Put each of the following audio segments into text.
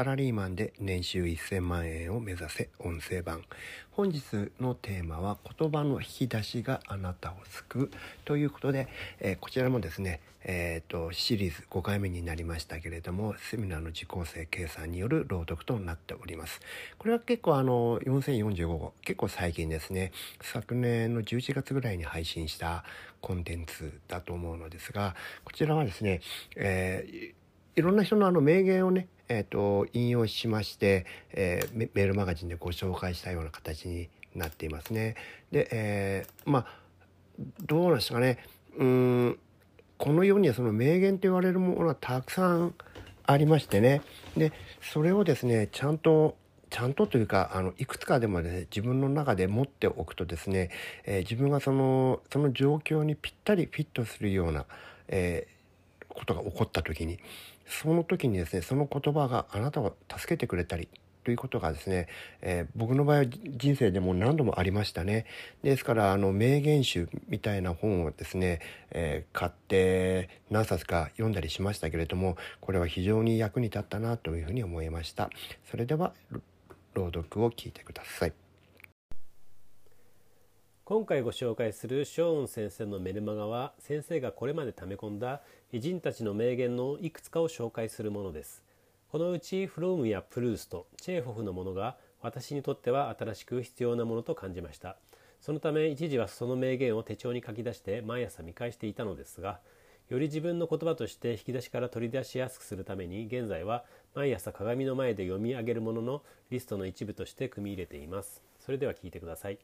サラリーマンで年収1000万円を目指せ音声版。本日のテーマは言葉の引き出しがあなたを救う。ということで、えー、こちらもですねえーと、シリーズ5回目になりましたけれどもセミナーの受講生計算による朗読となっております。これは結構あの4045号結構最近ですね。昨年の11月ぐらいに配信したコンテンツだと思うのですがこちらはですね、えー、いろんな人のあの名言をねえーと、引用しまして、えー、メールマガジンでご紹介したような形になっていますね。で、えー、まあどうなんですかねうんこの世にはその名言と言われるものはたくさんありましてねでそれをですねちゃんとちゃんとというかあのいくつかでもね自分の中で持っておくとですね、えー、自分がそのその状況にぴったりフィットするような、えー、ことが起こった時にその時にですねその言葉があなたを助けてくれたりということがですね、えー、僕の場合は人生でも何度もありましたね。ですからあの名言集みたいな本をですね、えー、買って何冊か読んだりしましたけれどもこれは非常に役に立ったなというふうに思いました。それでは朗読を聞いてください。今回ご紹介するショーン先生のメルマガは先生がこれまで溜め込んだ偉人たちの名言のいくつかを紹介するものです。このうちフロームやプルーストチェーホフのものが私にとっては新しく必要なものと感じました。そのため一時はその名言を手帳に書き出して毎朝見返していたのですがより自分の言葉として引き出しから取り出しやすくするために現在は毎朝鏡の前で読み上げるもののリストの一部として組み入れています。それでは聞いてください。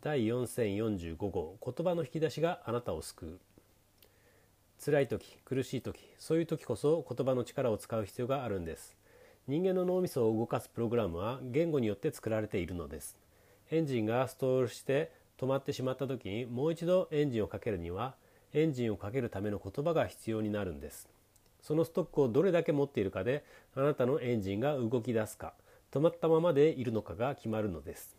第4045号言葉の引き出しがあなたを救う。辛い時苦しい時そういう時こそ言葉の力を使う必要があるんです。人間の脳みそを動かすプログラムは言語によって作られているのです。エンジンがストールして止まってしまった時にもう一度エンジンをかけるにはエンジンをかけるための言葉が必要になるんです。そのストックをどれだけ持っているかであなたのエンジンが動き出すか止まったままでいるのかが決まるのです。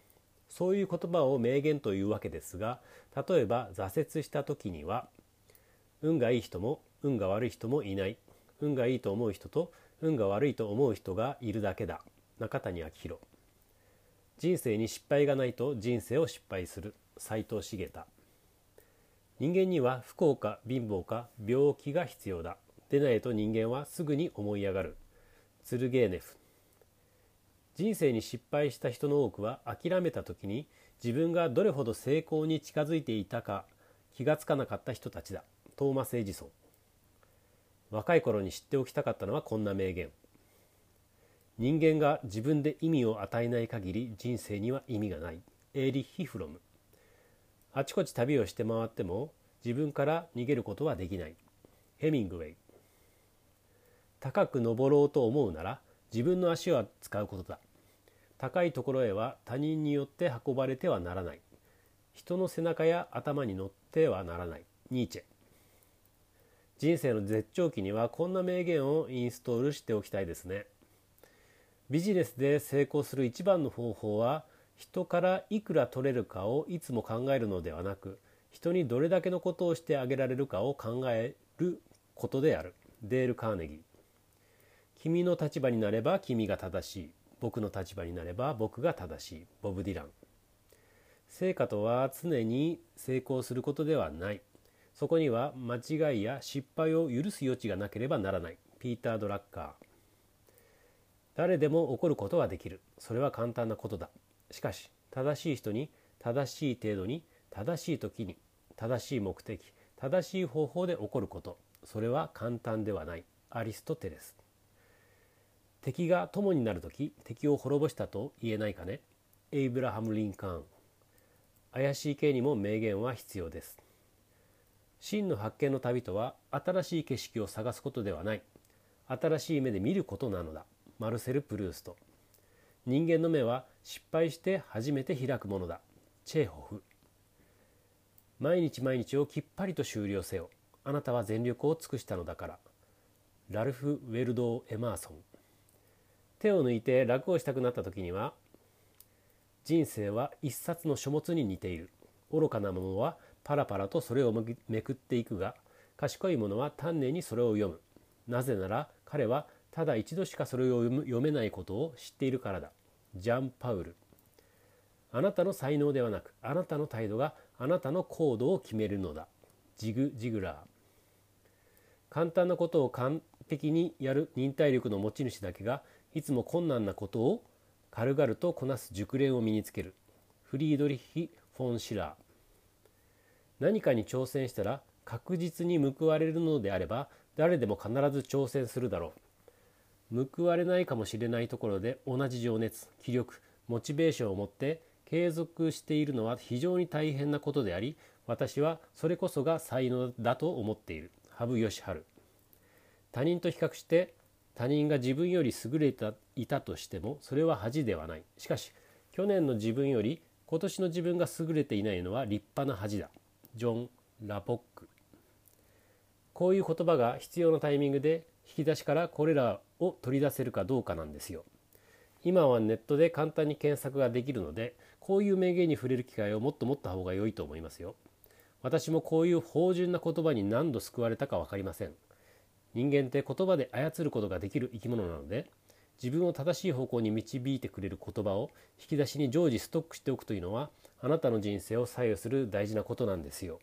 そういう言葉を名言というわけですが例えば挫折した時には運がいい人も運が悪い人もいない。運がいいと思う人と運が悪いと思う人がいるだけだ。中谷昭弘人生に失敗がないと人生を失敗する。斎藤茂太。人間には不幸か貧乏か病気が必要だ。でないと人間はすぐに思い上がる。ツルゲーネフ。人生に失敗した人の多くは諦めた時に自分がどれほど成功に近づいていたか気がつかなかった人たちだ。トーマス・エジソン。若い頃に知っておきたかったのはこんな名言。人間が自分で意味を与えない限り人生には意味がない。エーリヒ・フロム。あちこち旅をして回っても自分から逃げることはできない。ヘミングウェイ。高く登ろうと思うなら自分の足を使うことだ。高いところへは他人によって運ばれてはならない。人の背中や頭に乗ってはならない。ニーチェ。人生の絶頂期にはこんな名言をインストールしておきたいですね。ビジネスで成功する一番の方法は人からいくら取れるかをいつも考えるのではなく人にどれだけのことをしてあげられるかを考えることである。デール・カーネギー。君の立場になれば君が正しい。僕の立場になれば僕が正しい。ボブ・ディラン。成果とは常に成功することではない。そこには間違いや失敗を許す余地がなければならない。ピーター・ドラッカー。誰でも起こることはできる。それは簡単なことだ。しかし正しい人に正しい程度に正しい時に正しい目的正しい方法で起こること。それは簡単ではない。アリストテレス。敵が友になる時敵を滅ぼしたと言えないかね。エイブラハム・リンカーン。怪しい系にも名言は必要です。真の発見の旅とは新しい景色を探すことではない。新しい目で見ることなのだ。マルセル・プルースト。人間の目は失敗して初めて開くものだ。チェーホフ。毎日毎日をきっぱりと終了せよ。あなたは全力を尽くしたのだから。ラルフ・ウェルドー・エマーソン。手を抜いて楽をしたくなった時には人生は一冊の書物に似ている。愚かなものはパラパラとそれをめくっていくが賢い者は丹念にそれを読む。なぜなら彼はただ一度しかそれを読めないことを知っているからだ。ジャン・パウル。あなたの才能ではなくあなたの態度があなたの行動を決めるのだ。ジグ・ジグラー。簡単なことを完璧にやる忍耐力の持ち主だけがいつも困難なことを軽々とこなす熟練を身につける。フリードリヒ・フォン・シラー。何かに挑戦したら確実に報われるのであれば誰でも必ず挑戦するだろう。報われないかもしれないところで同じ情熱気力モチベーションを持って継続しているのは非常に大変なことであり私はそれこそが才能だと思っている。羽生善治。他人と比較して他人が自分より優れていたとしてもそれは恥ではない。しかし去年の自分より今年の自分が優れていないのは立派な恥だ。ジョン・ラポック。こういう言葉が必要なタイミングで引き出しからこれらを取り出せるかどうかなんですよ。今はネットで簡単に検索ができるのでこういう名言に触れる機会をもっと持った方が良いと思いますよ。私もこういう芳醇な言葉に何度救われたか分かりません。人間って言葉で操ることができる生き物なので自分を正しい方向に導いてくれる言葉を引き出しに常時ストックしておくというのはあなたの人生を左右する大事なことなんですよ。